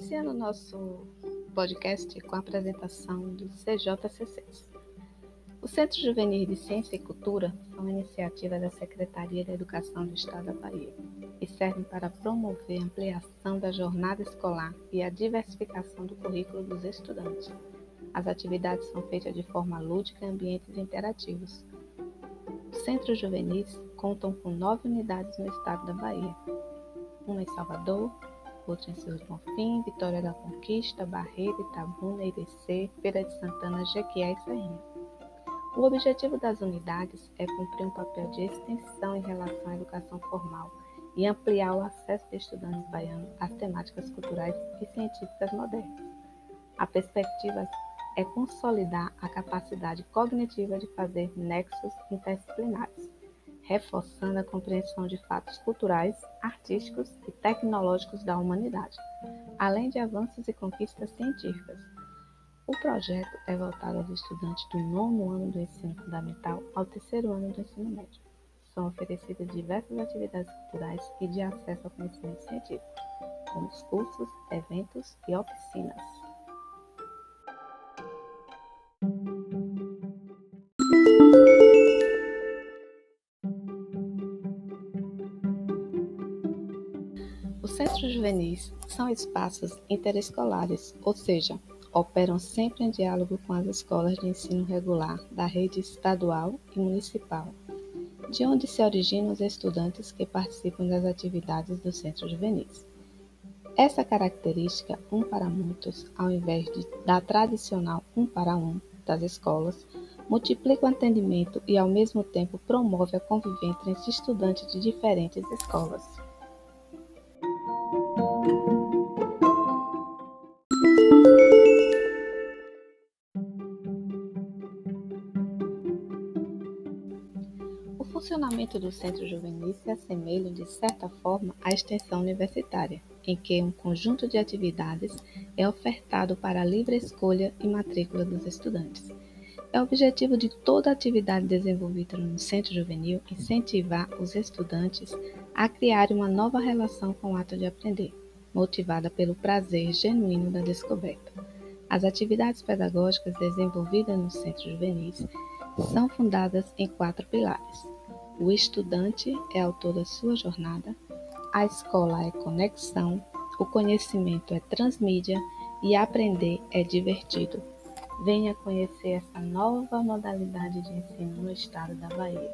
Iniciando o nosso podcast com a apresentação do CJCCs. O Centro Juvenil de Ciência e Cultura são uma iniciativa da Secretaria da Educação do Estado da Bahia e servem para promover a ampliação da jornada escolar e a diversificação do currículo dos estudantes. As atividades são feitas de forma lúdica em ambientes interativos. Os centros juvenis contam com nove unidades no estado da Bahia, uma em Salvador, outra em Seus Bonfim, Vitória da Conquista, Barreira, Itabuna, Irecê, Feira de Santana, Jequié e Serrinha. O objetivo das unidades é cumprir um papel de extensão em relação à educação formal e ampliar o acesso de estudantes baianos às temáticas culturais e científicas modernas. A perspectiva é consolidar a capacidade cognitiva de fazer nexos interdisciplinares reforçando a compreensão de fatos culturais, artísticos e tecnológicos da humanidade, além de avanços e conquistas científicas. O projeto é voltado aos estudantes do nono ano do ensino fundamental ao terceiro ano do ensino médio. São oferecidas diversas atividades culturais e de acesso ao conhecimento científico, como os cursos, eventos e oficinas. Os centros juvenis são espaços interescolares, ou seja, operam sempre em diálogo com as escolas de ensino regular da rede estadual e municipal, de onde se originam os estudantes que participam das atividades dos centros juvenis. Essa característica, um para muitos, ao invés de, da tradicional um para um das escolas, multiplica o atendimento e, ao mesmo tempo, promove a convivência entre estudantes de diferentes escolas. Funcionamento do centro juvenil se assemelha, de certa forma, à extensão universitária, em que um conjunto de atividades é ofertado para a livre escolha e matrícula dos estudantes. É o objetivo de toda atividade desenvolvida no centro juvenil incentivar os estudantes a criar uma nova relação com o ato de aprender, motivada pelo prazer genuíno da descoberta. As atividades pedagógicas desenvolvidas nos centros juvenis são fundadas em quatro pilares. O estudante é autor da sua jornada, a escola é conexão, o conhecimento é transmídia e aprender é divertido. Venha conhecer essa nova modalidade de ensino no estado da Bahia.